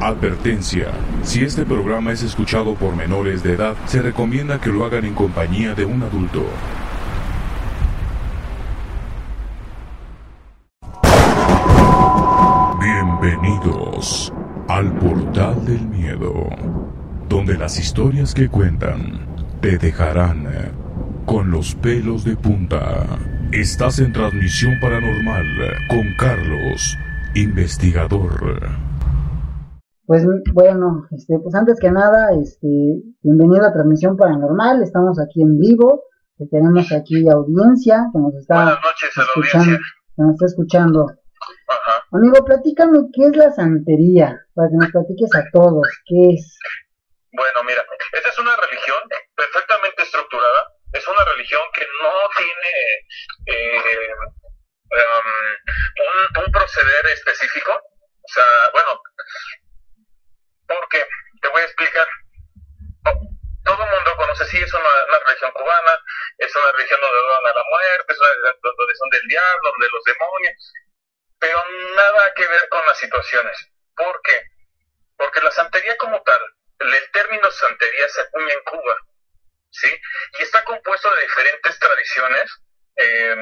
Advertencia. Si este programa es escuchado por menores de edad, se recomienda que lo hagan en compañía de un adulto. Bienvenidos al portal del miedo, donde las historias que cuentan te dejarán con los pelos de punta. Estás en transmisión paranormal con Carlos, investigador. Pues bueno, este, pues antes que nada, este, bienvenido a Transmisión Paranormal, estamos aquí en vivo, tenemos aquí audiencia que nos está Buenas noches escuchando, que nos está escuchando. Ajá. Amigo, platícame qué es la santería, para que nos platiques a todos, qué es. Bueno, mira, esta es una religión perfectamente estructurada. Es una religión que no tiene eh, um, un, un proceder específico. O sea, bueno, porque te voy a explicar. Oh, Todo el mundo conoce, sí, es una, una religión cubana, es una religión donde adoran a la muerte, es una donde son del diablo, donde los demonios, pero nada que ver con las situaciones. ¿Por qué? Porque la santería como tal, el término santería se acuña en Cuba, ¿sí? Y está compuesto de diferentes tradiciones, eh,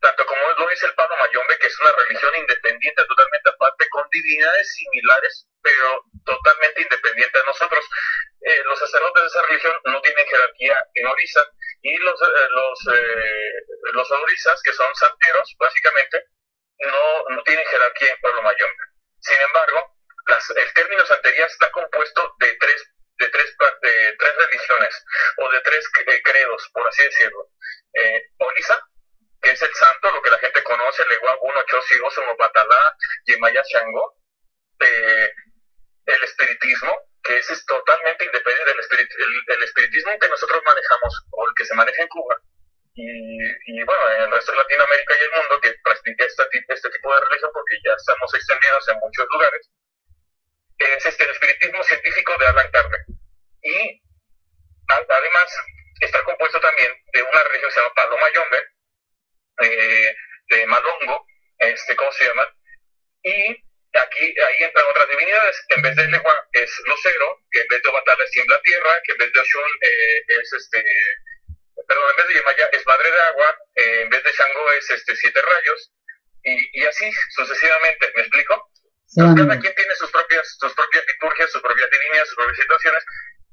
tanto como lo dice el Pablo Mayombe, que es una religión independiente, totalmente aparte, con divinidades similares, pero totalmente independiente. Nosotros, eh, los sacerdotes de esa religión, no tienen jerarquía en Orisa, y los, eh, los, eh, los orisas, que son santeros, básicamente, no, no tienen jerarquía en Pueblo Mayombe. Sin embargo, el término santería está compuesto de tres, de tres, de tres religiones, o de tres eh, credos, por así decirlo. Eh, Orisa, que es el santo, lo que la gente conoce, Legua, Uno, Chosi, Osumo, Batalá, Yemaya, Shango. Eh, el espiritismo, que es totalmente independiente del espirit el, el espiritismo que nosotros manejamos, o el que se maneja en Cuba, y, bueno, en el resto de Latinoamérica y el mundo que practica este, ti- tipo de religión, porque ya estamos extendidos en muchos lugares, es este, el espiritismo científico de Alan Kardec. Y además está compuesto también de una religión que se llama Palo Mayombe, eh, de Malongo, este, ¿cómo se llama? Y aquí, ahí entran otras divinidades. En vez de Legua es Lucero, que en vez de Obatala es tiembla tierra, que en vez de Oshun eh, es este, perdón, en vez de Yemaya es madre de agua, eh, en vez de Shango es este siete rayos, y, y así sucesivamente, ¿me explico? Sí, Entonces, amigo. cada quien tiene sus propias, sus propias liturgias, sus propias divinidades, sus propias situaciones,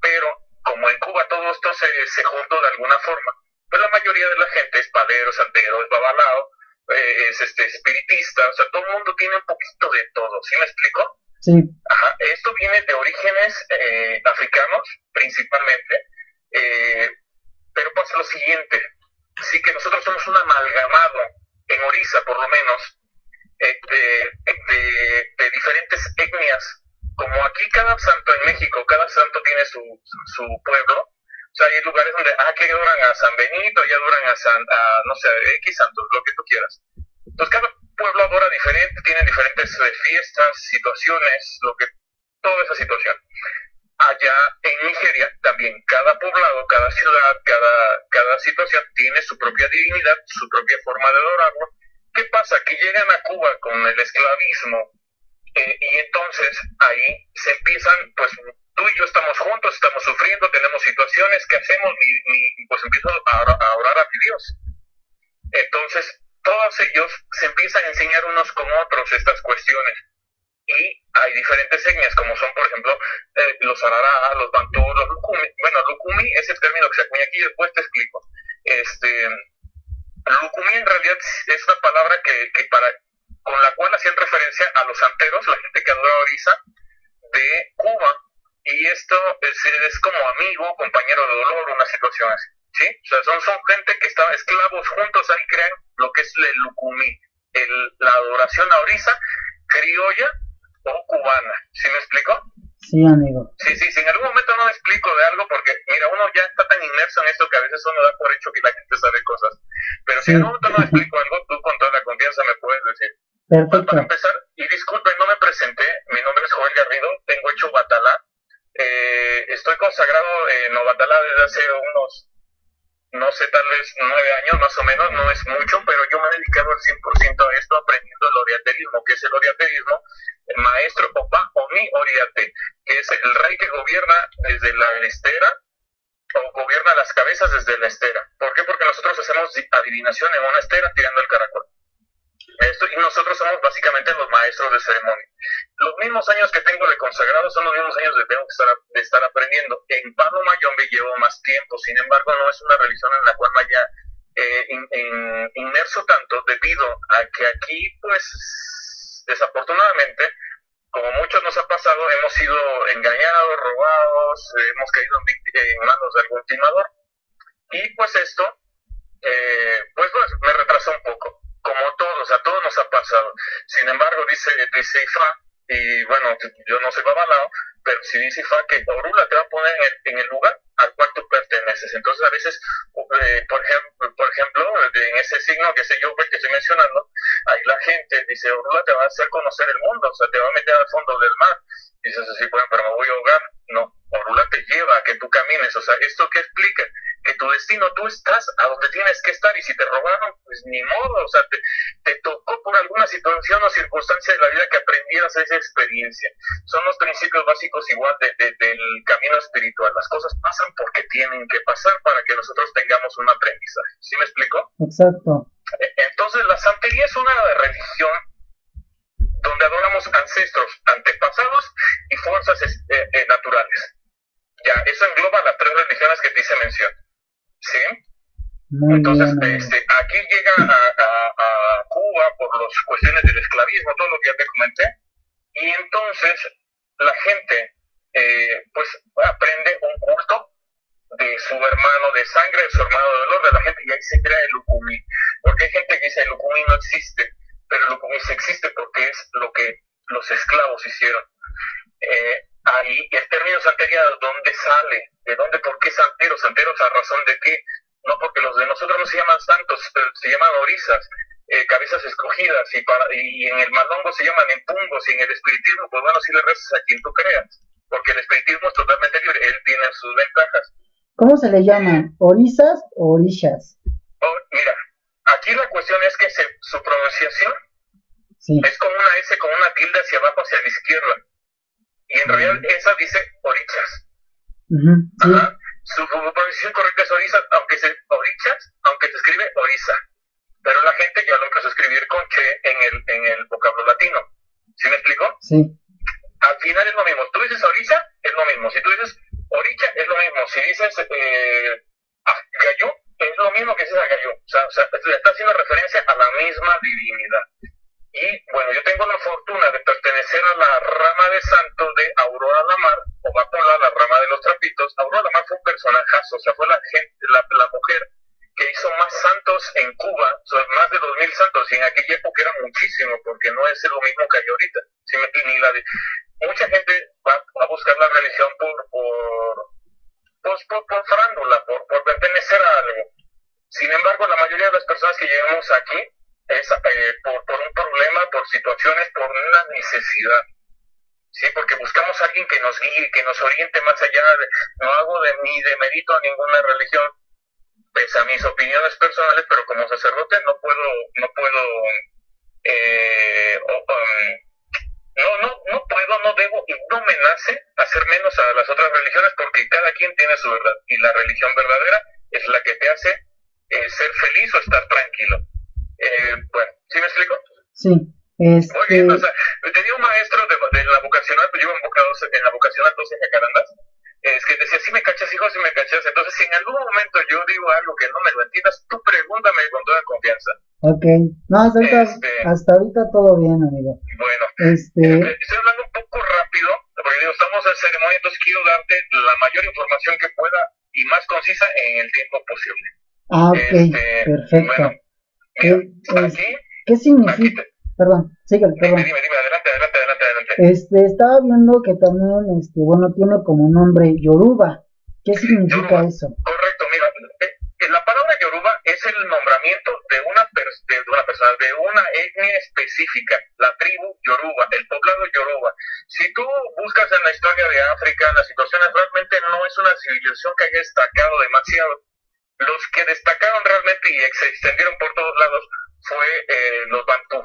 pero como en Cuba todo esto se, se juntó de alguna forma, pues la mayoría de la gente es padero, santero, es babalao, eh, es este espiritista, o sea, todo el mundo tiene un poquito de todo, ¿sí me explico? Sí, Ajá, esto viene de orígenes eh, africanos, principalmente, eh, pero pasa lo siguiente, sí que nosotros somos un amalgamado, en Orisa por lo menos, eh, de, de- de diferentes etnias, como aquí cada santo en México, cada santo tiene su, su pueblo, o sea, hay lugares donde, ah, que adoran a San Benito, ya adoran a San, a, no sé, X santos, lo que tú quieras. Entonces cada pueblo adora diferente, tienen diferentes eh, fiestas, situaciones, lo que, toda esa situación. Allá en Nigeria también cada poblado, cada ciudad, cada, cada situación tiene su propia divinidad, su propia forma de adorarlo. ¿Qué pasa? Que llegan a Cuba con el esclavismo eh, y entonces ahí se empiezan, pues tú y yo estamos juntos, estamos sufriendo, tenemos situaciones, ¿qué hacemos? Y, pues empiezo a orar a mi Dios. Entonces, todos ellos se empiezan a enseñar unos con otros estas cuestiones. Y hay diferentes etnias, como son, por ejemplo, eh, los arará, los bantú, los lukumi. Bueno, lukumi es el término que se acuña aquí, después te explico. Este, lukumi en realidad es una palabra que, que para, con la cual hacían referencia a los santeros, la gente que adora Orisa, de Cuba. Y esto es, es como amigo, compañero de dolor, una situación así. ¿sí? O sea, son, son gente que estaban esclavos juntos, ahí crean lo que es el lukumi, el, la adoración a Orisa, criolla o cubana. ¿Sí me explico? sí, amigo. Sí, sí, si en algún momento no me explico de algo, porque mira, uno ya está tan inmerso en esto que a veces uno da por hecho que la gente sabe cosas. Pero si Sí. en algún momento no me explico algo, tú con toda la confianza me puedes decir. Perfecto. para empezar, y disculpen, no me presenté, mi nombre es Joel Garrido, tengo hecho Batalá, eh, estoy consagrado en Obatalá desde hace unos no sé, tal vez nueve años más o menos, no es mucho, pero yo me he dedicado al 100% a esto aprendiendo el orientalismo, que es el orientalismo, el maestro Opa mi Oriate, que es el rey que gobierna desde la estera o gobierna las cabezas desde la estera. ¿Por qué? Porque nosotros hacemos adivinación en una estera tirando el caracol. Esto, y nosotros somos básicamente los maestros de ceremonia. Los mismos años que tengo de consagrado son los mismos años de tengo que estar, de estar aprendiendo. En Palo me llevo más tiempo, sin embargo no es una religión en la cual me haya eh, inmerso tanto debido a que aquí, pues, desafortunadamente, como muchos nos ha pasado, hemos sido engañados, robados, hemos caído en, manos de algún timador. Y pues esto, eh, pues, pues me retrasó un poco como todos, a todos nos ha pasado. Sin embargo, dice, dice Ifa, y bueno, yo no soy babalao, pero si dice Ifa que Orula te va a poner en el, lugar al cual tú perteneces. Entonces, a veces, eh, por, ejemplo, por ejemplo, en ese signo que sé yo que estoy mencionando, ahí la gente dice, Orula te va a hacer conocer el mundo, o sea, te va a meter al fondo del mar. Dices así, bueno, pero me voy a ahogar. No, Orula te lleva a que tú camines. O sea, ¿esto qué explica? Que tu destino, tú estás a donde tienes que estar y si te robaron, pues ni modo, o sea, te, tocó por alguna situación o circunstancia de la vida que aprendieras esa experiencia. Son los principios básicos igual de, del camino espiritual. Las cosas pasan porque tienen que pasar para que nosotros tengamos un aprendizaje. ¿Sí me explico? Exacto. E, entonces, la santería es una religión donde adoramos ancestros, antepasados y fuerzas eh, eh, naturales. Ya, eso engloba las tres religiones que te hice mención. ¿Sí? Entonces, este, aquí llega a, Cuba por las cuestiones del esclavismo, todo lo que ya te comenté, y entonces la gente, eh, pues, aprende un culto de su hermano de sangre, de su hermano de dolor, de la gente, y ahí se crea el Lucumí. Porque hay gente que dice el Lucumí no existe, pero el Lucumí sí existe porque es lo que los esclavos hicieron. Eh, ahí el término santería, ¿de dónde sale? ¿De dónde? ¿Por qué santeros? ¿Santeros a razón de qué? No porque los de nosotros no se llaman santos, se llaman orisas, eh, cabezas escogidas, y, para, y en el malongo se llaman empungos, y en el espiritismo, pues bueno, si le rezas a quien tú creas, porque el espiritismo es totalmente libre, él tiene sus ventajas. ¿Cómo se le llaman? ¿Orisas o orillas? Oh, mira, aquí la cuestión es que su pronunciación es como una S con una tilde hacia abajo, hacia la izquierda. Y en realidad esa dice orichas. Su pronunciación correcta es oriza, aunque se, orichas, aunque se escribe oriza. Pero la gente ya lo empezó a escribir con che en el, en el vocablo latino. ¿Sí me explico? Sí. Al final es lo mismo. Tú dices oriza, es lo mismo. Si tú dices oricha, es lo mismo. Si dices eh, gallo, es lo mismo que dices a gallo. O sea, o sea, está haciendo referencia a la misma divinidad. Y bueno, yo tengo la fortuna de pertenecer a la rama de santo de Aurora Lamar, o Mapola, la rama de los trapitos. Aurora Lamar fue un personajazo, o sea, fue la, gente, la, mujer que hizo más santos en Cuba, son más de dos mil santos, y en aquella época era muchísimo, porque no es lo mismo que hay ahorita. Ni la de, mucha gente va a buscar la religión por, por, pues, por, por, frándula, por, por pertenecer a algo. Sin embargo, la mayoría de las personas que llegamos aquí es eh, por, un problema, por situaciones, por una necesidad. Sí, porque buscamos a alguien que nos guíe, que nos oriente más allá. De, no hago de ni de mérito a ninguna religión, pese a mis opiniones personales, pero como sacerdote no puedo, no puedo, eh, um, no, no, no puedo, no debo y no me nace hacer menos a las otras religiones porque cada quien tiene su verdad y la religión verdadera es la que te hace eh, ser feliz o estar tranquilo. Eh, bueno, ¿sí me explico? Sí. Este... Muy bien, o sea, tenía un maestro de, de la vocacional, pues yo en, en la vocacional 12 jacarandas, es que decía, si me cachas, hijo, si me cachas. Entonces, si en algún momento yo digo algo que no me lo entiendas, tú pregúntame con toda confianza. Ok, no, hasta ahorita, este, hasta ahorita todo bien, amigo. Bueno, este... Eh, estoy hablando un poco rápido, porque digo, estamos en ceremonia, entonces quiero darte la mayor información que pueda y más concisa en el tiempo posible. Ah, ok, este, perfecto. ¿Qué, ¿Qué significa? Perdón, sigue, perdón. Dime, dime, adelante, adelante, adelante, adelante. Este, estaba viendo que también, este, bueno, tiene como nombre Yoruba. ¿Qué significa eso? Correcto, mira, eh, eh, la palabra Yoruba es el nombramiento de una, de una persona, de una etnia específica, la tribu Yoruba, el poblado Yoruba. Si tú buscas en la historia de África, las situaciones realmente no es una civilización que haya destacado demasiado Los que destacaron realmente y se extendieron por todos lados fue eh, los Bantú,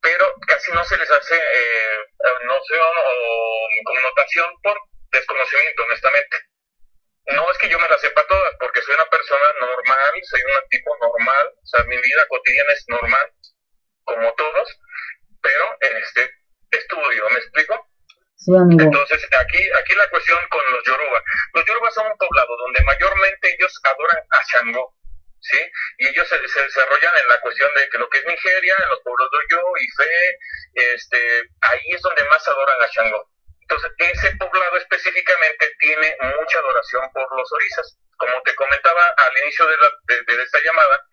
pero casi no se les hace eh, noción o connotación por desconocimiento, honestamente. No es que yo me las sepa todas, porque soy una persona normal, soy un tipo normal, o sea, mi vida cotidiana es normal, como todos, pero este estudio, ¿me explico? Entonces, aquí, aquí la cuestión con los Yoruba. Los Yoruba son un poblado donde mayormente ellos adoran a Shango, ¿sí? Y ellos se, desarrollan en la cuestión de que lo que es Nigeria, en los pueblos de Oyo, Ife, este, ahí es donde más adoran a Shango. Entonces, ese poblado específicamente tiene mucha adoración por los orisas. Como te comentaba al inicio de, la, de, esta llamada,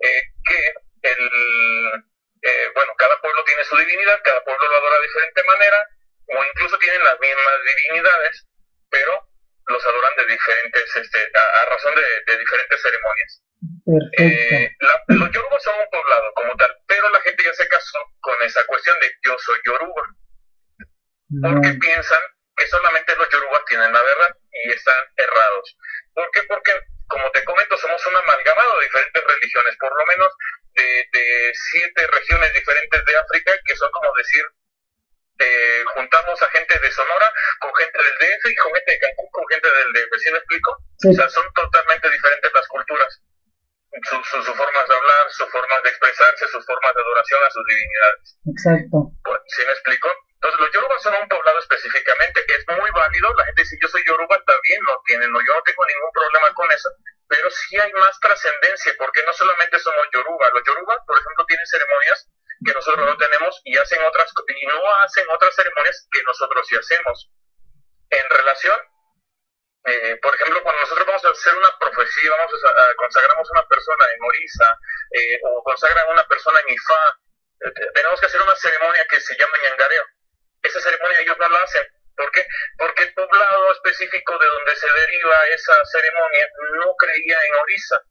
eh, que el, eh, bueno, cada pueblo tiene su divinidad, cada pueblo lo adora de diferente manera, o incluso tienen las mismas divinidades, pero los adoran de diferentes, este, a, razón de, diferentes ceremonias. Eh, los yorubas son un poblado como tal, pero la gente ya se casó con esa cuestión de yo soy yoruba, porque piensan que solamente los yorubas tienen la verdad y están errados. ¿Por qué? Porque, como te comento, somos un amalgamado de diferentes religiones, por lo menos de, de siete regiones diferentes de África, que son como decir eh, juntamos a gente de Sonora con gente del DF y con gente de Cancún con gente del DF, ¿sí me explico? O sea, son totalmente diferentes las culturas. Sus su, formas de hablar, sus formas de expresarse, sus formas de adoración a sus divinidades. Exacto. Pues, ¿Sí me explico? Entonces, los yorubas son un poblado específicamente, que es muy válido. La gente dice, yo soy yoruba, también lo tienen, no, yo no tengo ningún problema con eso. Pero sí hay más trascendencia, porque no solamente somos yoruba. Los yorubas, por ejemplo, tienen ceremonias que nosotros no tenemos y hacen otras y no hacen otras ceremonias que nosotros sí hacemos. En relación, eh, por ejemplo, cuando nosotros vamos a hacer una profecía, vamos a, consagramos a una persona en Orisa eh, o consagran a una persona en Ifá, eh, tenemos que hacer una ceremonia que se llama ñangareo. Esa ceremonia ellos no la hacen. ¿Por qué? Porque el poblado específico de donde se deriva esa ceremonia no creía en Orisa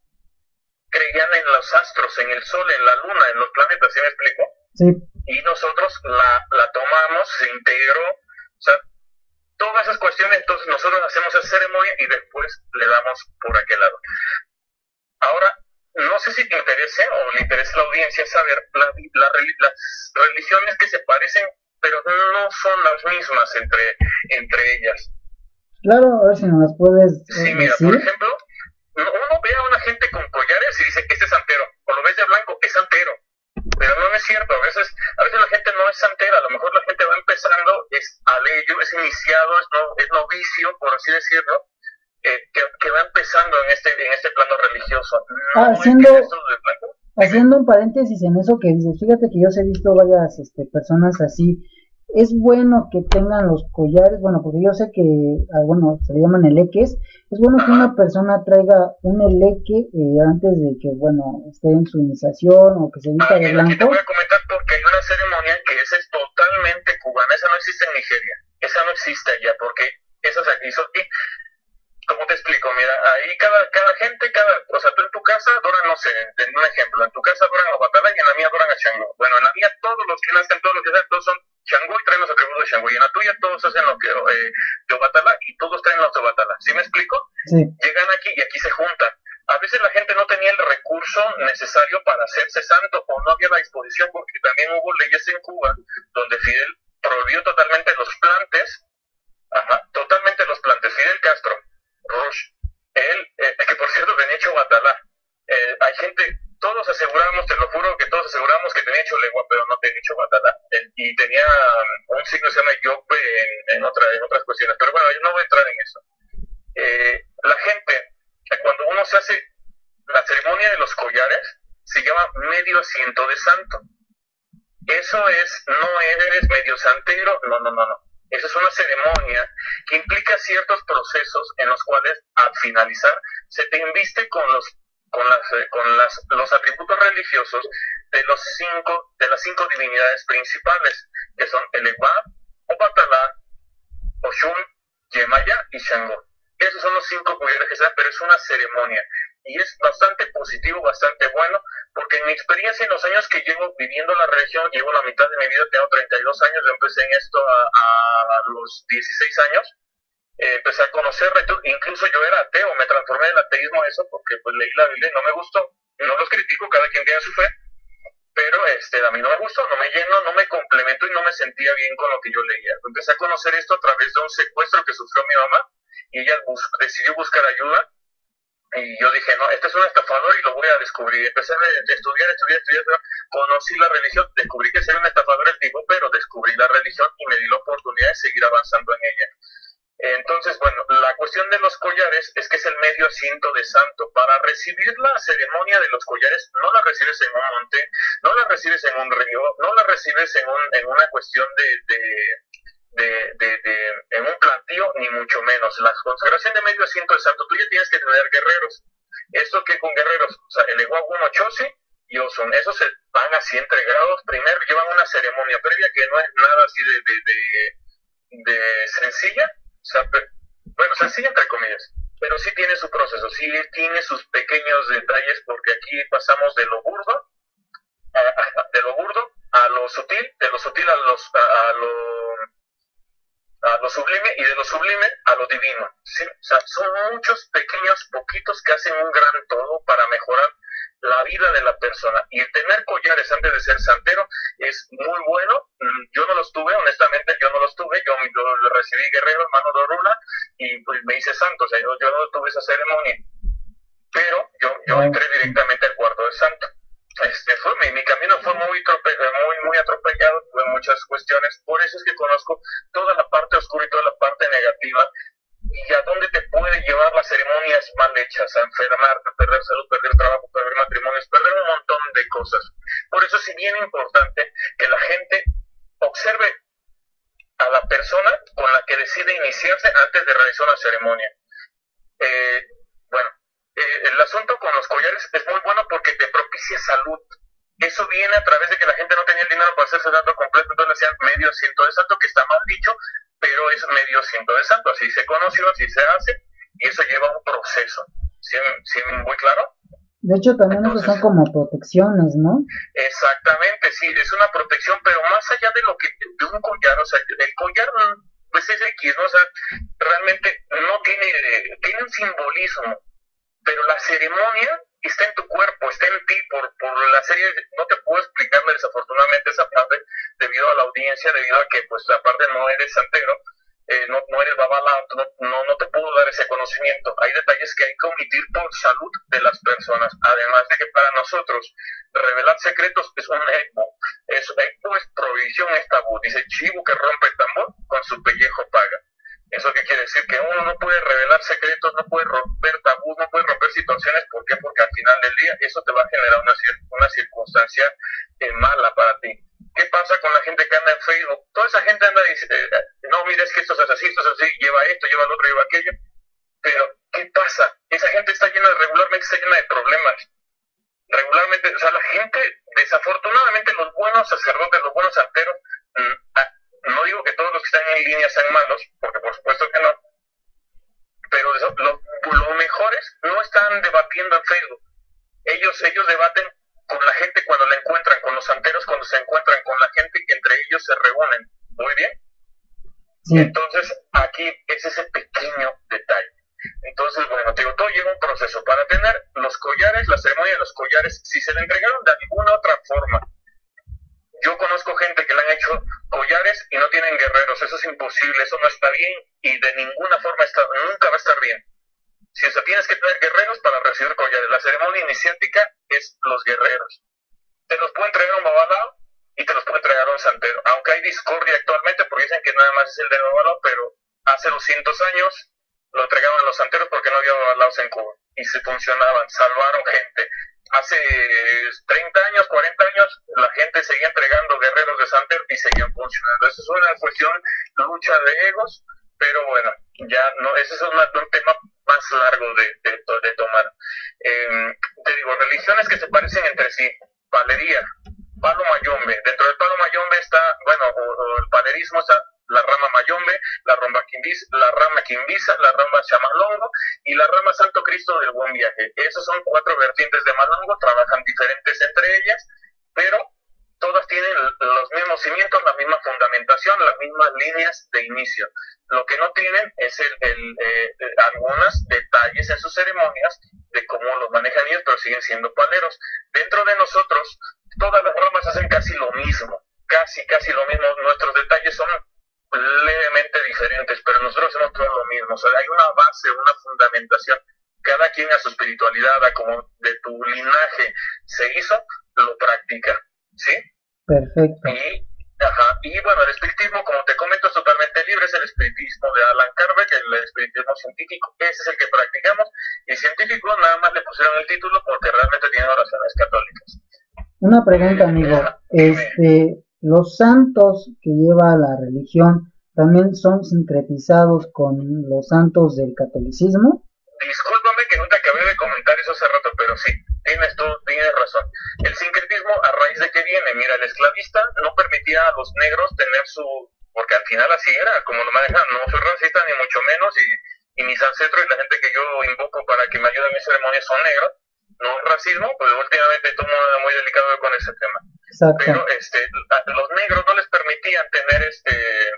creían en los astros, en el sol, en la luna, en los planetas, ¿sí me explico? Sí. Y nosotros la, la tomamos, se integró, o sea, todas esas cuestiones, entonces nosotros hacemos esa ceremonia y después le damos por aquel lado. Ahora, no sé si te interese o le interesa a la audiencia saber la, las religiones que se parecen, pero no son las mismas entre, entre ellas. Claro, a ver si nos las puedes. Sí, mira, por ejemplo, uno ve a una gente con collares y dice, este es santero, o lo ves de blanco, es santero. Pero no es cierto, a veces, a veces la gente no es santera, a lo mejor la gente va empezando, es aleyo, es iniciado, es, no, es novicio, por así decirlo, eh, que, va empezando en este, en este plano religioso. Ah, haciendo, haciendo un paréntesis en eso que dices, fíjate que yo he visto varias este, personas así, es bueno que tengan los collares, bueno, porque yo sé que, ah, bueno, se le llaman eleques, es bueno que una persona traiga un eleque eh, antes de que, bueno, esté en su iniciación o que se vista de blanco. te voy a comentar porque hay una ceremonia que esa es totalmente cubana, esa no existe en Nigeria, esa no existe allá, porque esa se hizo aquí. ¿Cómo te explico? Mira, ahí cada, cada gente, cada, o sea, tú en tu casa adoran, no sé, en un ejemplo, en tu casa adoran a Batala y en la mía adoran a Shango. Bueno, en la mía todos los que nacen, todos los que sean, todos son Shango y traen los atributos de Shango. Y en la tuya todos hacen lo que eh, de Obatala y todos traen los de Obatala. ¿Sí me explico? Sí. Llegan aquí y aquí se juntan. A veces la gente no tenía el recurso necesario para hacerse santo o no había la disposición porque también hubo leyes en Cuba donde Fidel prohibió totalmente los plantes, ajá, totalmente los plantes. Fidel Castro Rush. Él, eh, que por cierto tenía hecho Guatalá. Eh, hay gente, todos aseguramos, te lo juro que todos aseguramos que tenía hecho lengua, pero no tenía hecho Guatalá. y tenía un signo que se llama Yope en, otra, en otras cuestiones. Pero bueno, yo no voy a entrar en eso. Eh, la gente, cuando uno se hace la ceremonia de los collares, se llama medio asiento de santo. Eso es, no eres medio santero, no, no, no, no. Esa es una ceremonia que implica ciertos procesos en los cuales al finalizar se te inviste con los con las eh, con las, los atributos religiosos de los cinco de las cinco divinidades principales que son el Ewa, Obatalá, Oshun, Yemaya y Shango. Esos son los cinco cuyares que se dan, pero es una ceremonia y es bastante positivo, bastante bueno, porque en mi experiencia en los años que llevo viviendo la religión, llevo la mitad de mi vida, tengo 32 años, yo empecé en esto a, los 16 años, eh, empecé a conocer, incluso yo era ateo, me transformé del ateísmo eso porque pues leí la Biblia y no me gustó, no los critico, cada quien tiene su fe, pero este, a mí no me gustó, no me llenó, no me complementó y no me sentía bien con lo que yo leía. Empecé a conocer esto a través de un secuestro que sufrió mi mamá y ella decidió buscar ayuda y yo dije, no, este es un estafador y lo voy a descubrir. Empecé a estudiar, estudiar, estudiar, conocí la religión, descubrí que sería un estafador el tipo, pero descubrí la religión y me di la oportunidad de seguir avanzando en ella. Entonces, bueno, la cuestión de los collares es que es el medio asiento de santo. Para recibir la ceremonia de los collares, no la recibes en un monte, no la recibes en un río, no la recibes en, un, en una cuestión de, de, de, en un plantío, ni mucho menos. La consagración de medio asiento de santo, tú ya tienes que tener guerreros. Esto que con guerreros, o sea, el uno Chosi y Osun, esos se van así entregados. Primero llevan una ceremonia previa que no es nada así de, de, bueno, sencilla entre comillas, pero sí tiene su proceso, sí tiene sus pequeños detalles, porque aquí pasamos de lo burdo, a, de lo burdo a lo sutil, de lo sutil a, los, a, lo, a lo sublime y de lo sublime a lo divino. ¿sí? O sea, son muchos pequeños poquitos que hacen un gran todo para mejorar la vida de la persona. Y el tener collares antes de ser santero es muy bueno. Mm, yo no los tuve, honestamente, yo no los tuve. Yo, yo recibí guerrero, hermano de Orula, y pues me hice santo. O sea, yo, no tuve esa ceremonia. Pero yo, yo entré directamente al cuarto de santo. Este fue, mi, mi camino fue muy, muy, muy atropellado, tuve muchas cuestiones. Por eso es que conozco toda la parte oscura y toda la parte negativa y a dónde te puede llevar las ceremonias mal hechas, a enfermarte, a perder salud, perder trabajo, perder matrimonios, perder un montón de cosas. Por eso es bien importante que la gente observe a la persona con la que decide iniciarse antes de realizar una ceremonia. Eh, bueno, eh, el asunto con los collares es muy bueno porque te propicia salud. Eso viene a través de que la gente no tenía el dinero para hacerse santo completo, entonces hacían medio ciento de santo, que está mal dicho, pero es medio santo, así se conoció, así se hace, y eso lleva un proceso. ¿Sí, muy claro? De hecho, también son como protecciones, ¿no? Exactamente, sí, es una protección, pero más allá de lo que de un collar, o sea, el collar pues es X, ¿no? O sea, realmente no tiene, tiene un simbolismo, pero la ceremonia está en tu cuerpo, está en ti, por, por la serie, no te puedo explicarle desafortunadamente esa parte debido a la audiencia, debido a que pues aparte no eres santero, eh, no, no eres babalá, no, no, no, te puedo dar ese conocimiento. Hay detalles que hay que omitir por salud de las personas, además de que para nosotros revelar secretos es un eco, es, eco es prohibición, es tabú. Dice chivo que rompe el tambor, con su pellejo paga. ¿Eso qué quiere decir? Que uno no puede revelar secretos, no puede romper tabús, no puede romper situaciones. ¿Por qué? Porque al final del día eso te va a generar una, una circunstancia eh, mala para ti. ¿Qué pasa con la gente que anda en Facebook? Toda esa gente anda diciendo, eh, eh, no, mira, es que esto es así, esto es lleva esto, lleva lo otro, lleva aquello. Pero, ¿qué pasa? Esa gente está llena, regularmente está llena de problemas. Regularmente, o sea, la gente, desafortunadamente, los buenos sacerdotes, los buenos santeros, mm, no digo que todos los que están en línea sean malos, porque por supuesto que no, pero los mejores no están debatiendo en Facebook. Ellos, ellos debaten con la gente cuando la encuentran, con los santeros cuando se encuentran, con la gente que entre ellos se reúnen. Muy bien. Entonces, aquí es ese pequeño detalle. Entonces, bueno, digo, todo lleva un proceso. Para tener los collares, la ceremonia de los collares, si se le entregaron de alguna otra forma yo conozco gente que le han hecho collares y no tienen guerreros. Eso es imposible, eso no está bien y de ninguna forma está, nunca va a estar bien. Si o tienes que tener guerreros para recibir collares. La ceremonia iniciática es los guerreros. Te los puede entregar un babalao y te los puede entregar un santero. Aunque hay discordia actualmente porque dicen que nada más es el de babalao, pero hace 200 años lo entregaban los santeros porque no había babalaos en Cuba y se funcionaban, salvaron gente hace 30 años, 40 años, la gente seguía entregando guerreros de Santer y seguían funcionando. Esa es una cuestión, lucha de egos, pero bueno, ya no, ese es un, tema más largo de, de, tomar. Em, te digo, religiones que se parecen entre sí, palería, palo mayombe. Dentro del palo mayombe está, bueno, el palerismo está la rama Mayombe, la rama Quimbisa, la rama Quimbisa, la rama Chamalongo y la rama Santo Cristo del Buen Viaje. Esas son cuatro vertientes de Malongo, trabajan diferentes entre ellas, pero todas tienen los mismos cimientos, la misma fundamentación, las mismas líneas de inicio. Lo que no tienen es el, eh, algunos detalles en sus ceremonias de cómo los manejan ellos, pero siguen siendo paleros. Dentro de nosotros, todas las ramas hacen casi lo mismo, casi, casi lo mismo. Nuestros detalles son levemente diferentes, pero nosotros hacemos todo lo mismo. O sea, hay una base, una fundamentación. Cada quien a su espiritualidad, a como de tu linaje se hizo, lo practica. ¿Sí? Perfecto. Y, ajá, y bueno, el espiritismo, como te comento, es totalmente libre. Es el espiritismo de Alan Kardec, el espiritismo científico. Ese es el que practicamos. Y científico nada más le pusieron el título porque realmente tiene oraciones católicas. Una pregunta, amigo. Este, los santos que lleva la religión también son sincretizados con los santos del catolicismo. Discúlpame que no te acabé de comentar eso hace rato, pero sí, tienes tú, tienes razón. El sincretismo, ¿a raíz de qué viene? Mira, el esclavista no permitía a los negros tener su... Porque al final así era, como lo manejan, no soy racista ni mucho menos, y, y mis ancestros y la gente que yo invoco para que me ayuden en mis ceremonias son negros, no es racismo, pues últimamente todo muy delicado con ese tema. Pero este, los negros no les permitían tener este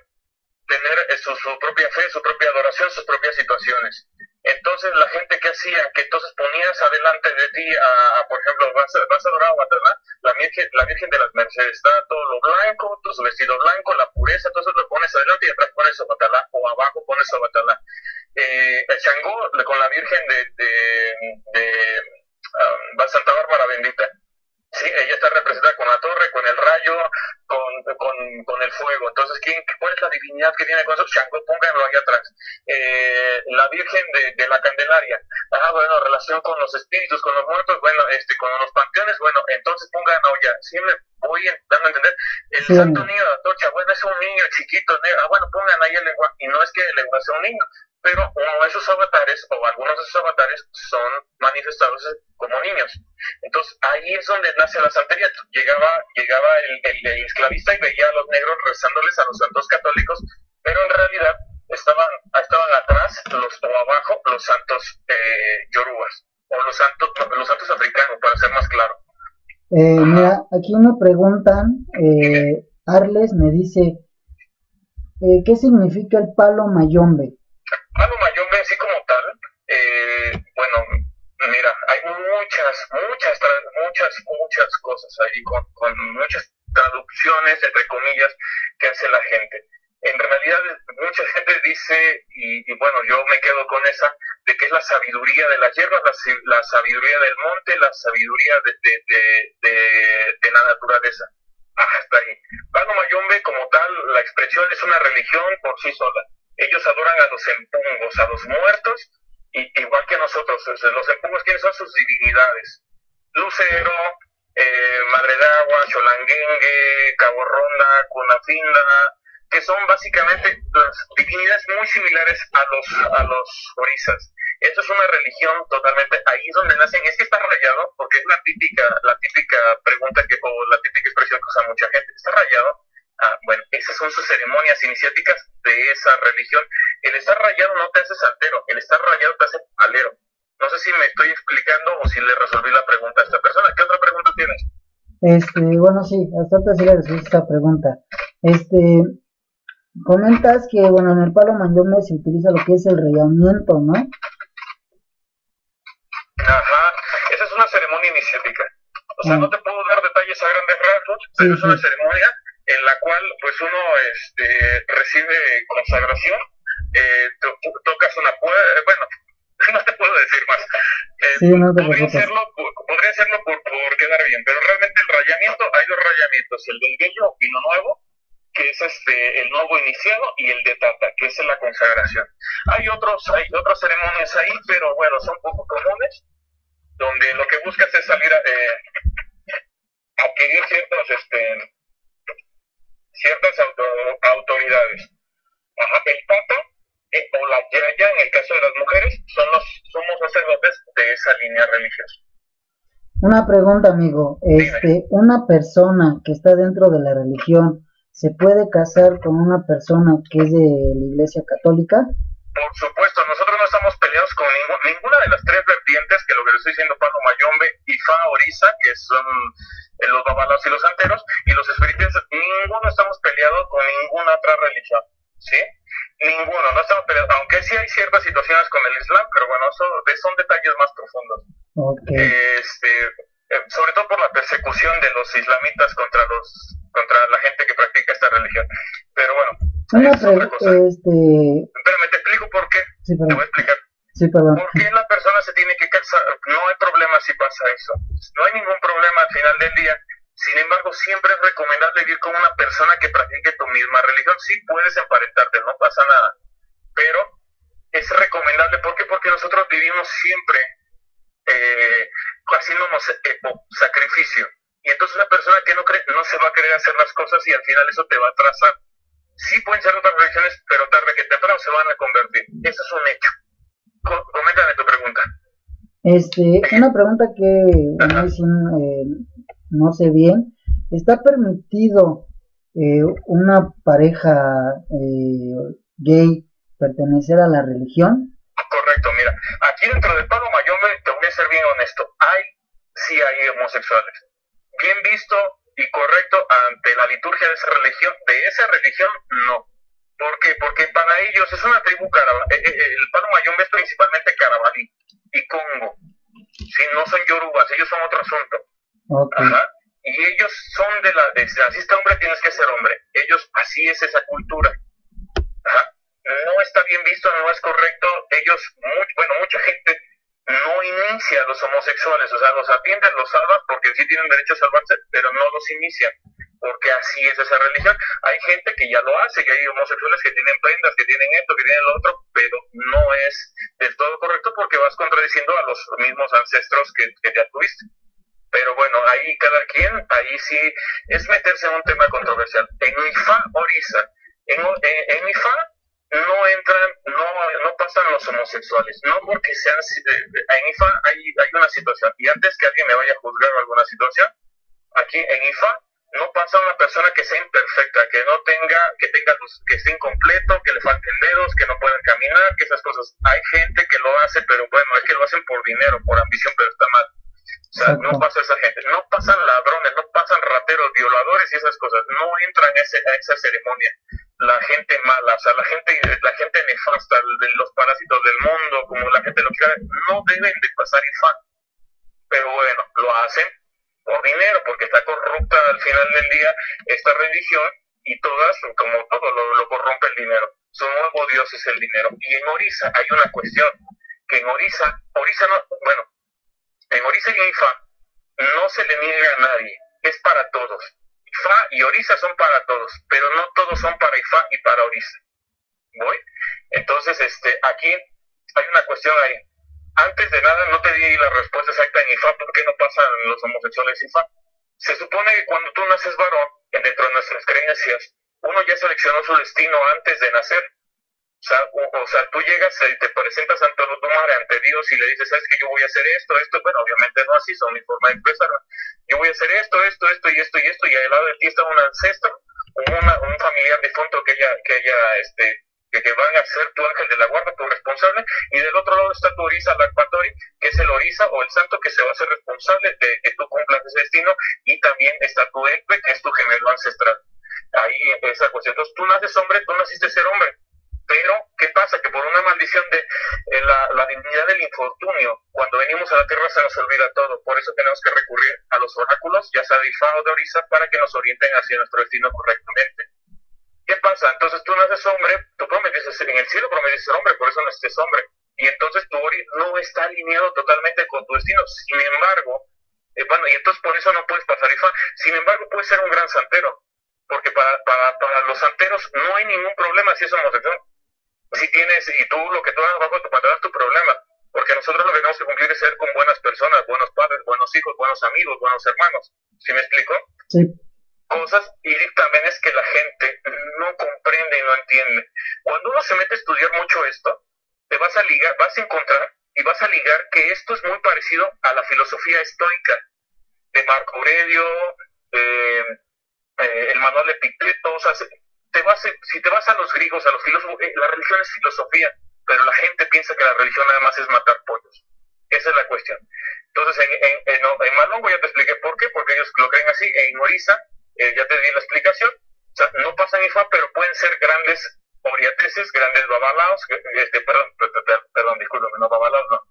tener eh, su, propia fe, su propia adoración, sus propias situaciones. Entonces la gente que hacía, que entonces ponías adelante de ti, a, por ejemplo, vas, vas a adorar a la Virgen, la Virgen de las Mercedes, está todo lo blanco, todo su vestido blanco, la pureza, entonces lo pones adelante y atrás pones a Batalá, o abajo pones a Batalá. Eh, el Changó con la Virgen de, de, de um, Santa Bárbara bendita Sí, ella está representada con la torre, con el rayo, con, con, con el fuego. Entonces, ¿quién, ¿cuál es la divinidad que tiene con eso? Shango, pónganlo ahí atrás. Eh, la Virgen de, de, la Candelaria. Ah, bueno, relación con los espíritus, con los muertos, bueno, este, con los panteones, bueno, entonces pongan ya. Sí me voy dando a entender. El Santo Niño de Atocha, bueno, es un niño chiquito, ah, bueno, pongan ahí el lenguaje. Y no es que el lenguaje sea un niño, pero uno de esos avatares o algunos de esos avatares son manifestados como niños. Entonces ahí es donde nace la santería. Llegaba, llegaba el, esclavista y veía a los negros rezándoles a los santos católicos, pero en realidad estaban, estaban atrás los, o abajo los santos eh, yorubas o los santos, los santos africanos, para ser más claro. Eh, mira, aquí me preguntan, eh, Arles me dice, eh, ¿qué significa el palo mayombe? Palo mayombe así como tal, eh, bueno, mira, hay muchas, muchas, muchas, muchas cosas ahí con, con muchas traducciones, entre comillas, que hace la gente. En realidad, mucha gente dice, y, bueno, yo me quedo con esa, de que es la sabiduría de las hierbas, la, sabiduría del monte, la sabiduría de, de, de, la naturaleza. Hasta ahí. Palo Mayombe, como tal, la expresión es una religión por sí sola ellos adoran a los empungos, a los muertos, y, igual que nosotros. Los empungos, ¿quiénes son sus divinidades? Lucero, eh, Madre de Agua, Cholanguengue, Cabo Ronda, Cunafinda, que son básicamente las divinidades muy similares a los, a los orisas. Esto es una religión totalmente, ahí es donde nacen, es que está rayado, porque es la típica, la típica pregunta que, o la típica expresión que usa mucha gente, está rayado, Ah, bueno, esas son sus ceremonias iniciáticas de esa religión. El estar rayado no te hace santero, el estar rayado te hace alero. No sé si me estoy explicando o si le resolví la pregunta a esta persona. ¿Qué otra pregunta tienes? Este, bueno, sí, hasta ahora sí le resolví esta pregunta. Este, comentas que, bueno, en el palo mayome se utiliza lo que es el rayamiento, ¿no? Ajá, esa es una ceremonia iniciática. O sea, ah. no te puedo dar detalles a grandes rasgos, pero es una ceremonia en la cual pues uno este, recibe consagración, eh, tocas una puerta, bueno, no te puedo decir más. Eh, podría, hacerlo, podría hacerlo por, por, quedar bien, pero realmente el rayamiento, hay dos rayamientos, el del bello pino nuevo, que es este el nuevo iniciado, y el de tata, que es la consagración. Hay otros, hay otras ceremonias ahí, pero bueno, son poco comunes, donde lo que buscas es salir a eh, adquirir ciertos este, ciertas autoridades. Ajá, el papa eh, o la yaya, en el caso de las mujeres, son los somos sacerdotes de esa línea religiosa. Una pregunta, amigo. Este, una persona que está dentro de la religión, ¿se puede casar con una persona que es de la Iglesia Católica? Por supuesto, nosotros no estamos peleados con ninguna de las tres vertientes, que lo que le estoy diciendo Pablo Mayombe, Ifa, Orisa, que son eh, los babalos y los santeros, y los espíritus, ninguno estamos peleados con ninguna otra religión, ¿sí? Ninguno, no estamos peleados, aunque sí hay ciertas situaciones con el Islam, pero bueno, eso son detalles más profundos. Este, eh, sobre todo por la persecución de los islamitas contra los contra la gente que practica esta religión. Pero bueno, una pregunta, este... Espérame, te explico te voy a explicar. Sí, perdón. ¿Por qué la persona se tiene que casar? No hay problema si pasa eso. No hay ningún problema al final del día. Sin embargo, siempre es recomendable vivir con una persona que practique tu misma religión. Sí puedes emparentarte, no pasa nada. Pero es recomendable. ¿Por qué? Porque nosotros vivimos siempre eh, haciéndonos eh, sacrificio. Y entonces una persona que no cree no se va a querer hacer las cosas y al final eso te va a atrasar sí pueden ser otras religiones, pero tarde que temprano se van a convertir. Eso es un hecho. coméntame tu pregunta. Este, una pregunta que eh, no sé bien. ¿Está permitido eh, una pareja eh, gay pertenecer a la religión? Correcto, mira, aquí dentro del Palo Mayome, te voy a ser bien honesto, hay, sí hay homosexuales. Bien visto, y correcto ante la liturgia de esa religión, de esa religión no. ¿Por qué? Porque para ellos es una tribu carabali, eh, eh, el palo mayombe es principalmente carabalí y congo. Si no son yorubas, ellos son otro asunto. Ajá. Y ellos son de la, de, así está hombre, tienes que ser hombre. Ellos, así es esa cultura. Ajá. No está bien visto, no es correcto. Ellos, bueno, mucha gente no inicia a los homosexuales, o sea, los atienden, los salvan porque sí tienen derecho a salvarse, pero no los inician, porque así es esa religión. Hay gente que ya lo hace, que hay homosexuales que tienen prendas, que tienen esto, que tienen lo otro, pero no es del todo correcto porque vas contradiciendo a los mismos ancestros que, que ya tuviste. Pero bueno, ahí cada quien, ahí sí es meterse en un tema controversial. En IFA, Orisa, en, en, en IFA no entran, no, no pasan los homosexuales, no porque sean, en IFA hay, hay una situación, y antes que alguien me vaya a juzgar alguna situación, aquí en IFA no pasa una persona que sea imperfecta, que no tenga, que tenga que esté incompleto, que le falten dedos, que no puedan caminar, que esas cosas. Hay gente que lo hace, pero bueno, es que lo hacen por dinero, por ambición, pero está mal. O sea, no pasa esa gente, no pasan ladrones, no pasan rateros, violadores y esas cosas, no entran a, ese, a esa ceremonia la gente mala, o sea, la gente, la gente nefasta, los parásitos del mundo, como la gente lo quiera, no deben de pasar IFA. Pero bueno, lo hacen por dinero, porque está corrupta al final del día esta religión y todas, como todo, lo, corrompe el dinero. Su nuevo Dios es el dinero. Y en Orisa hay una cuestión, que en Orisa, Orisa no, bueno, en Orisa y en IFA no se le niega a nadie, es para todos IFA y Orisa son para todos, pero no todos son para IFA y para Orisa. ¿Voy? Entonces, este, aquí hay una cuestión ahí. Antes de nada, no te di la respuesta exacta en IFA, ¿por qué no pasan los homosexuales IFA? Se supone que cuando tú naces varón, dentro de nuestras creencias, uno ya seleccionó su destino antes de nacer. O sea, o, sea, tú llegas y te presentas ante tu madre, ante Dios, y le dices, ¿sabes que yo voy a hacer esto, esto? Bueno, obviamente no así, son mi forma de expresarlo. Yo voy a hacer esto, esto, esto y esto y esto, y al lado de ti está un ancestro, un familiar difunto que ella, que ella, este, que, van a ser tu ángel de la guarda, tu responsable, y del otro lado está tu Orisa Lacpatori, que es el Orisa o el santo que se va a hacer responsable de que tú cumplas ese destino, y también está tu Ekbe, que es tu gemelo ancestral. Ahí esa cuestión. Entonces tú naces hombre, tú naciste ser hombre pero, ¿qué pasa? Que por una maldición de eh, la, dignidad del infortunio, cuando venimos a la tierra se nos olvida todo. Por eso tenemos que recurrir a los oráculos, ya sea de Ifá o de Orisa, para que nos orienten hacia nuestro destino correctamente. ¿Qué pasa? Entonces tú naces hombre, tú prometiste ser en el cielo, prometiste ser hombre, por eso no estés hombre. Y entonces tu ori no está alineado totalmente con tu destino. Sin embargo, eh, bueno, y entonces por eso no puedes pasar Ifá. Sin embargo, puedes ser un gran santero. Porque para, para, para los santeros no hay ningún problema si es homosexual si tienes, y tú lo que tú hagas bajo tu pantalón es tu problema, porque nosotros lo que tenemos que cumplir es ser con buenas personas, buenos padres, buenos hijos, buenos amigos, buenos hermanos. ¿Sí me explico? Sí. Cosas y dictámenes que la gente no comprende y no entiende. Cuando uno se mete a estudiar mucho esto, te vas a ligar, vas a encontrar y vas a ligar que esto es muy parecido a la filosofía estoica de Marco Aurelio, eh, eh, el manual de Epicteto, o sea, te vas, si te vas a los griegos, a los filósofos, eh, la religión es filosofía, pero la gente piensa que la religión nada más es matar pollos. Esa es la cuestión. Entonces, en, en, en, Malongo ya te expliqué por qué, porque ellos lo creen así, en Oriza eh, ya te di la explicación, o sea, no pasan IFA, pero pueden ser grandes oriateses, grandes babalaos, este, perdón, perdón, discúlpame, no babalaos, no,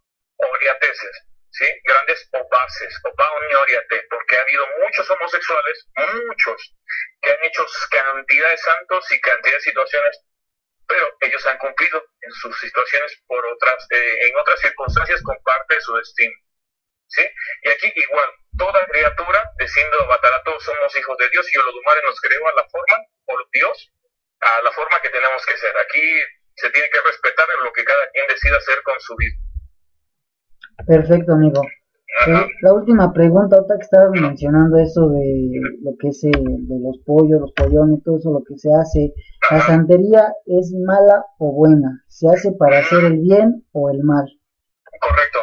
oriateses, ¿sí? Grandes opaces, opa oriate, porque ha habido muchos homosexuales, muchos, que han hecho cantidad de santos y cantidad de situaciones pero ellos han cumplido en sus situaciones por otras, eh, en otras circunstancias con parte de su destino. ¿Sí? Y aquí igual, toda criatura, diciendo matar a todos somos hijos de Dios y Olodumare nos creó a la forma, por Dios, a la forma que tenemos que ser. Aquí se tiene que respetar lo que cada quien decida hacer con su vida. Perfecto, amigo. Eh, la última pregunta, ahorita que estabas mencionando eso de lo que es de los pollos, los pollones, todo eso, lo que se hace, ¿la santería es mala o buena? ¿Se hace para hacer el bien o el mal? Correcto.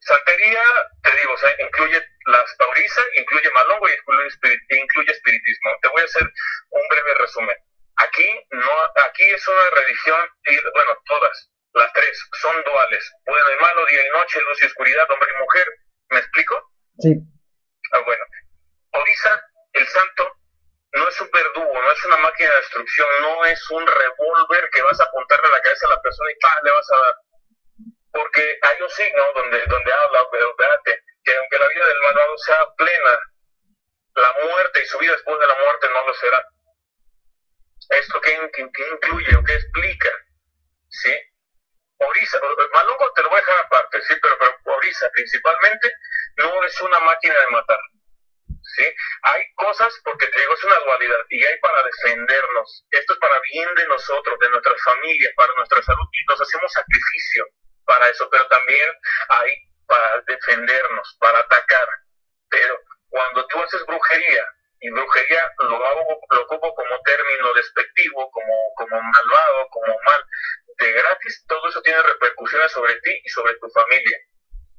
Santería, te digo, o sea, incluye las taurizas, incluye malongo y incluye, espiritismo. Te voy a hacer un breve resumen. Aquí no, aquí es una religión, bueno, todas, las tres son duales, bueno y malo, día y noche, luz y oscuridad, hombre y mujer. ¿Me explico? Sí. Ah, bueno. Orisa, el santo, no es un verdugo, no es una máquina de destrucción, no es un revólver que vas a apuntarle a la cabeza a la persona y ¡pam! le vas a dar. Porque hay un signo donde, donde habla, pero espérate, que aunque la vida del malvado sea plena, la muerte y su vida después de la muerte no lo será. ¿Esto qué, incluye o qué explica? ¿Sí? Orisa, Malongo te lo voy a dejar aparte, sí, pero, pero Orisa principalmente no es una máquina de matar. ¿sí? Hay cosas, porque te digo, es una dualidad, y hay para defendernos. Esto es para bien de nosotros, de nuestras familias, para nuestra salud, y nos hacemos sacrificio para eso, pero también hay para defendernos, para atacar. Pero cuando tú haces brujería, y brujería lo, hago, lo ocupo como término despectivo, como, como malvado, como mal, de gratis, todo eso tiene repercusiones sobre ti y sobre tu familia.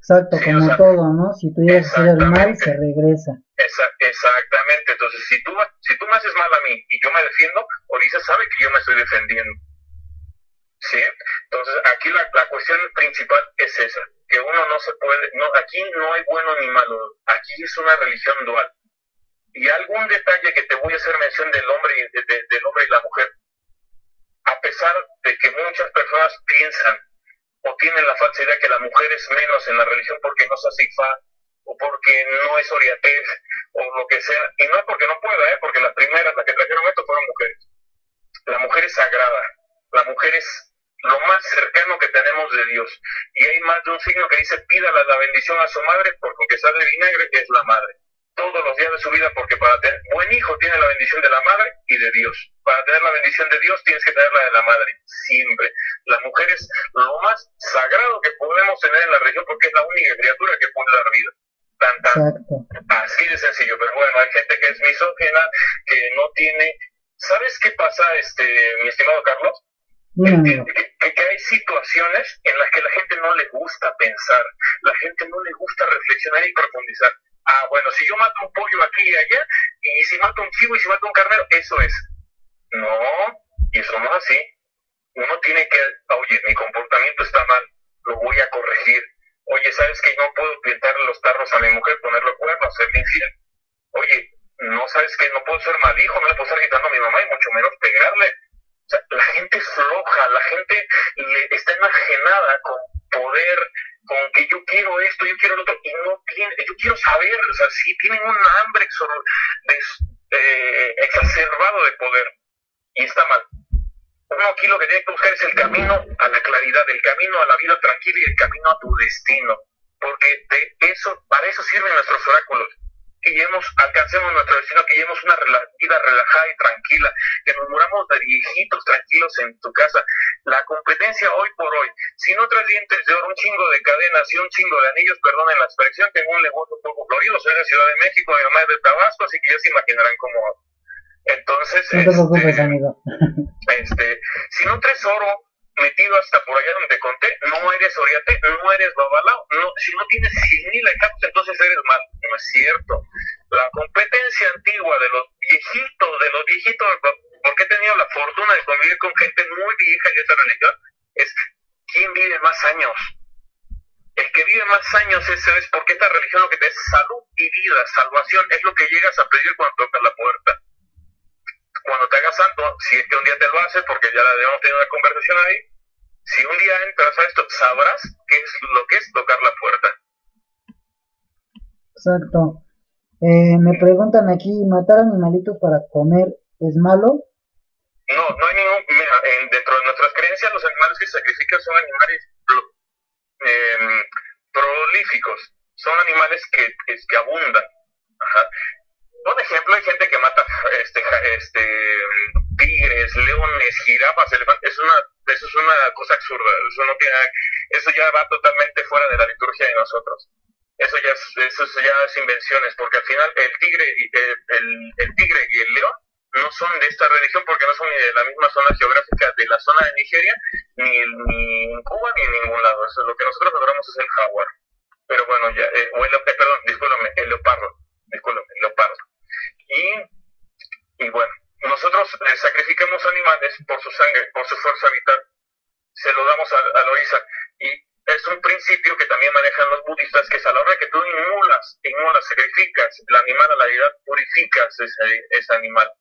Exacto, como todo, ¿no? Si tú llegas a hacer el mal, se regresa. exactamente, entonces si tú, si tú me haces mal a mí y yo me defiendo, Orisa sabe que yo me estoy defendiendo. ¿Sí? Entonces aquí la, la cuestión principal es esa, que uno no se puede, no, aquí no hay bueno ni malo, aquí es una religión dual. Y algún detalle que te voy a hacer mención del hombre y, del hombre y la mujer, a pesar de que muchas personas piensan o tienen la falsa idea que la mujer es menos en la religión porque no se hace o porque no es oriatez o lo que sea, y no es porque no pueda, ¿eh? porque las primeras, las que trajeron esto fueron mujeres. La mujer es sagrada, la mujer es lo más cercano que tenemos de Dios. Y hay más de un signo que dice, pídale la bendición a su madre, porque aunque sea de vinagre, es la madre todos los días de su vida, porque para tener buen hijo tiene la bendición de la madre y de Dios. Para tener la bendición de Dios tienes que tener la de la madre, siempre. La mujer es lo más sagrado que podemos tener en la región porque es la única criatura que puede dar vida. Tan, Así de sencillo, pero bueno, hay gente que es misógena, que no tiene... ¿Sabes qué pasa, este, mi estimado Carlos? que, que, hay situaciones en las que la gente no le gusta pensar, la gente no le gusta reflexionar y profundizar ah, bueno, si yo mato un pollo aquí y allá, y si mato un chivo y si mato un carnero, eso es. No, y eso no es así. Uno tiene que, oye, mi comportamiento está mal, lo voy a corregir. Oye, ¿sabes que no puedo pintarle los tarros a mi mujer, ponerle cuernos, serle infiel? Oye, no sabes que no puedo ser mal hijo, no le puedo estar gritando a mi mamá y mucho menos pegarle. O sea, la gente es floja, la gente está enajenada con poder con que yo quiero esto, yo quiero lo otro, y no tiene, yo quiero saber, o sea, si tienen un hambre eh, exacerbado de poder, y está mal. Uno aquí lo que tiene que buscar es el camino a la claridad, el camino a la vida tranquila y el camino a tu destino, porque de eso, para eso sirven nuestros oráculos que lleguemos, alcancemos nuestro destino, que llevemos una vida relajada y tranquila, que nos muramos de viejitos tranquilos en tu casa. La competencia hoy por hoy, si no traes dientes de oro, un chingo de cadenas y un chingo de anillos, perdonen la expresión, tengo un un poco florido, soy de Ciudad de México, mi mamá es de Tabasco, así que ya se imaginarán cómo. Entonces, no te preocupes, este, amigo. este, si no traes oro, metido hasta por allá donde conté, no eres oriate, no eres babalao, no, si no tienes 100 mil entonces eres mal, no es cierto. La competencia antigua de los viejitos, de los viejitos, porque he tenido la fortuna de convivir con gente muy vieja de esa religión, es quién vive más años. El que vive más años ese es porque esta religión lo que te es salud y vida, salvación, es lo que llegas a pedir cuando tocas la puerta. Cuando te hagas santo, si es que un día te lo haces, porque ya la debemos tener una conversación ahí, si un día entras a esto, sabrás qué es lo que es tocar la puerta. Exacto. Eh, me preguntan aquí, ¿matar animalitos para comer es malo? No, no hay ningún. Mira, dentro de nuestras creencias, los animales que se sacrifican son animales eh, prolíficos, son animales que, que abundan. Ajá. Por ejemplo, hay gente que mata este, este, tigres, leones, jirafas, elefantes. Es una, eso es una cosa absurda. Eso, no tiene, eso ya va totalmente fuera de la liturgia de nosotros. Eso ya es, eso ya es invenciones, porque al final el tigre, el, el tigre y el león no son de esta religión porque no son ni de la misma zona geográfica de la zona de Nigeria, ni, en Cuba, ni en ningún lado. Eso, lo que nosotros adoramos es el jaguar. Pero bueno, ya, eh, o el, eh, perdón, discúlpame, el leopardo, discúlpame, el leopardo. Y, y bueno, nosotros eh, sacrificamos animales por su sangre, por su fuerza vital. Se lo damos a, a Lorisa. Y es un principio que también manejan los budistas, que es a la hora que tú inmulas, inmulas, sacrificas el animal a la deidad, purificas ese, ese animal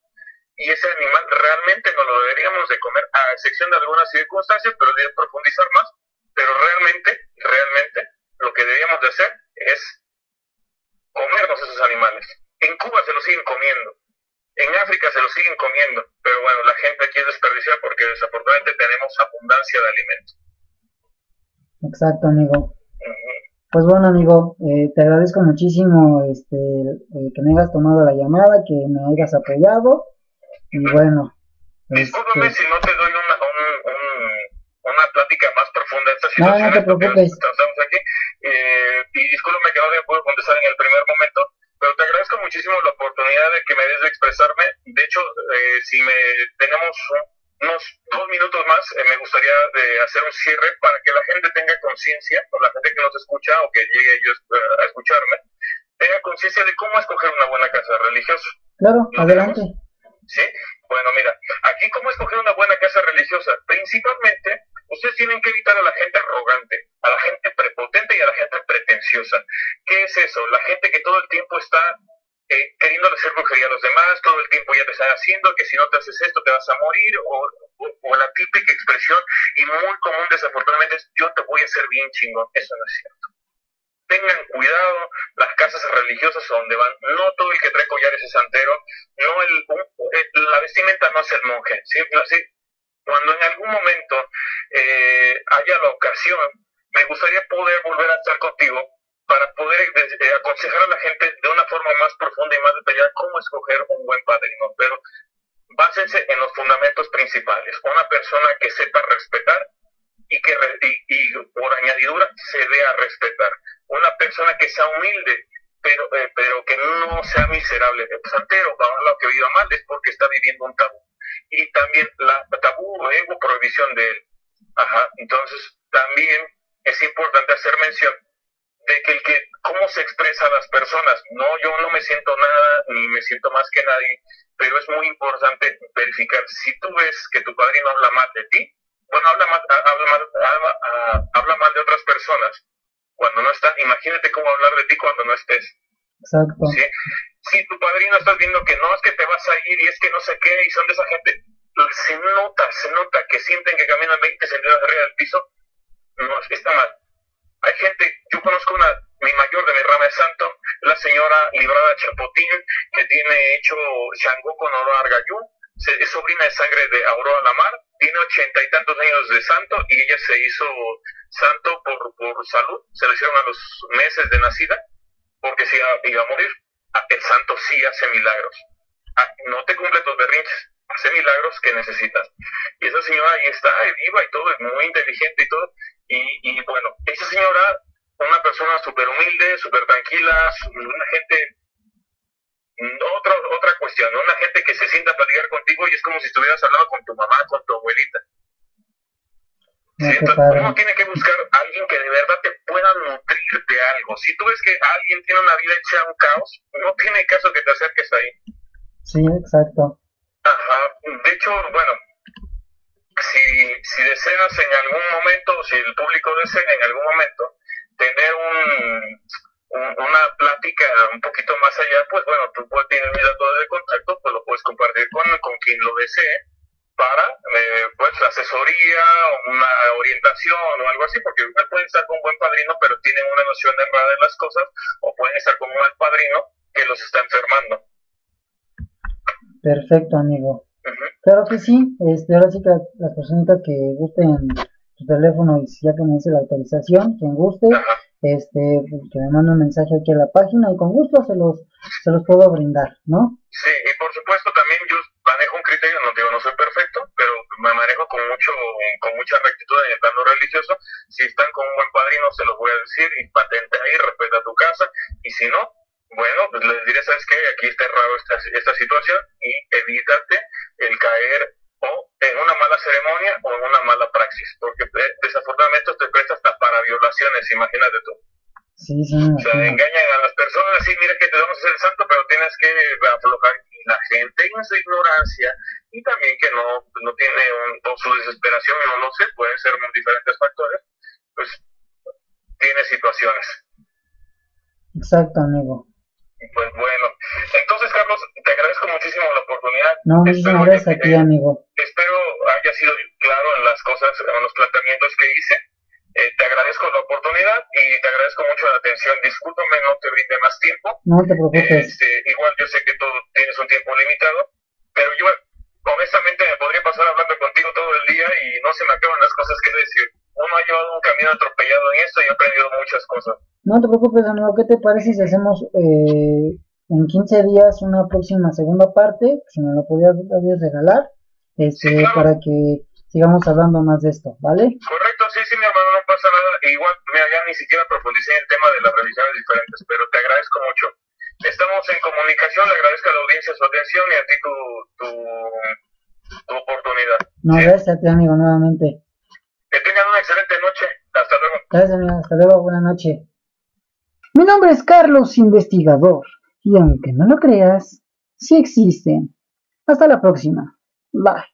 y ese animal realmente no lo deberíamos de comer, a excepción de algunas circunstancias, pero deberíamos profundizar más, pero realmente, realmente, lo que deberíamos de hacer es comernos esos animales. En Cuba se lo siguen comiendo, en África se lo siguen comiendo, pero bueno, la gente aquí es desperdiciada porque desafortunadamente tenemos abundancia de alimentos. Exacto, amigo. Pues bueno, amigo, eh, te agradezco muchísimo este, eh, que me hayas tomado la llamada, que me hayas apoyado y bueno. Discúlpame este si no te doy una, una plática más profunda de esta situación. No, no te preocupes. Estamos aquí. Eh, y discúlpame que no te puedo contestar en el primer momento, pero te agradezco muchísimo la oportunidad de que me des de expresarme. De hecho, eh, si me tenemos unos dos minutos más, eh, me gustaría de hacer un cierre para que la gente tenga conciencia, o la gente que nos escucha o que llegue yo a escucharme, tenga conciencia de cómo escoger una buena casa religiosa. Claro, adelante. ¿Sí? Bueno, mira, aquí cómo escoger una buena casa religiosa. Principalmente, ustedes tienen que evitar a la gente arrogante, a la gente prepotente y a la gente pretenciosa. ¿Qué es eso? La gente que todo el tiempo está eh, queriendo hacer brujería a los demás, todo el tiempo ya te están haciendo que si no te haces esto te vas a morir, o, la típica expresión y muy común desafortunadamente es yo te voy a hacer bien chingón. Eso no es cierto tengan cuidado las casas religiosas donde van. No todo el que trae collares es santero, no el, la vestimenta no es el monje. ¿sí? Cuando en algún momento eh, haya la ocasión, me gustaría poder volver a estar contigo para poder eh, aconsejar a la gente de una forma más profunda y más detallada cómo escoger un buen padrino. Pero básense en los fundamentos principales. Una persona que sepa respetar y que y, por añadidura se dé a respetar. Una persona que sea humilde, pero, eh, pero que no sea miserable. El santero, lo que viva mal es porque está viviendo un tabú. Y también la tabú, ego, prohibición de él. Ajá. Entonces, también es importante hacer mención de que el que, cómo se expresa a las personas. No, yo no me siento nada, ni me siento más que nadie, pero es muy importante verificar. Si tú ves que tu padrino habla mal de ti, bueno, habla mal, habla mal, habla, habla mal de otras personas cuando no está. Imagínate cómo hablar de ti cuando no estés. Exacto. ¿Sí? Si tu padrino estás viendo que no es que te vas a ir y es que no sé qué, y son de esa gente, se nota, se nota que sienten que caminan 20 centímetros arriba del piso, no, está mal. Hay gente, yo conozco una, mi mayor de mi rama de santo, la señora Librada Chapotín, que tiene hecho Shango con oro argayú, es sobrina de sangre de Aurora Lamar, tiene ochenta y tantos años de santo y ella se hizo santo por, por salud, se le hicieron a los meses de nacida, porque si iba, a morir. El santo sí hace milagros. Ah, no te cumple tus berrinches, hace milagros que necesitas. Y esa señora ahí está, viva y todo, es muy inteligente y todo. Y, y bueno, esa señora, una persona súper humilde, súper tranquila, una gente otra, otra cuestión, una gente que se sienta a platicar contigo y es como si estuvieras hablando con tu mamá, con tu abuelita. Uno tiene que buscar a alguien que de verdad te pueda nutrir de algo. Si tú ves que alguien tiene una vida hecha un caos, no tiene caso que te acerques ahí. Sí, exacto. Ajá. De hecho, bueno, si, si deseas en algún momento, si el público desea en algún momento tener un, una plática un poquito más allá, pues bueno, tú puedes tener mi dato de contacto, pues lo puedes compartir con, con quien lo desee para eh, pues asesoría, una orientación o algo así, porque pueden estar con un buen padrino, pero tienen una noción errada de las cosas, o pueden estar con un mal padrino que los está enfermando. Perfecto, amigo. Claro que sí, este, ahora sí que las personitas que gusten tu teléfono y ya que me dice la autorización, quien guste, este, pues, que me mande un mensaje aquí a la página y con gusto se los, se los puedo brindar, ¿no? Sí, y por supuesto también yo manejo un criterio, no digo no soy perfecto, pero me manejo con mucho, con mucha rectitud en el plano religioso. Si están con un buen padrino, se los voy a decir y patente ahí, respeta tu casa, y si no, bueno, pues les diré, ¿sabes qué? Aquí está errado esta, esta situación y evítate el caer o en una mala ceremonia o en una mala praxis, porque eh, desafortunadamente te presta hasta para violaciones, imagínate tú. Sí, sí, o sea, engañan a las personas, sí, mira que te vamos a hacer santo, pero tienes que aflojar la gente en su ignorancia y también que no, no tiene un, o su desesperación, no lo sé, pueden ser diferentes factores, pues tiene situaciones. Exacto, amigo. Pues bueno, entonces Carlos, te agradezco muchísimo la oportunidad. No, muchísimas gracias a ti, amigo. Espero haya sido claro en las cosas, en los planteamientos que hice. Eh, te agradezco la oportunidad y te agradezco mucho la atención. Discúlpame, no te brinde más tiempo. No te preocupes. Este, igual yo sé que tú tienes un tiempo limitado, pero yo honestamente me podría pasar hablando contigo todo el día y no se me acaban las cosas que decir. Uno ha llevado un camino atropellado en esto y he aprendido muchas cosas. No te preocupes, amigo. ¿Qué te parece si hacemos eh, en 15 días una próxima segunda parte? Si me lo podías regalar, este, para que sigamos hablando más de esto, ¿vale? Correcto, sí, sí, mi hermano, no pasa nada. Igual, mira, ya ni siquiera profundicé en el tema de las religiones diferentes, pero te agradezco mucho. Estamos en comunicación, le agradezco a la audiencia su atención y a ti tu, tu, tu oportunidad. No, gracias a ti, amigo, nuevamente. Que tengan una excelente noche. Hasta luego. Gracias, amigo. Hasta luego. Buenas noches. Mi nombre es Carlos Investigador y aunque no lo creas, sí existen. Hasta la próxima. Bye.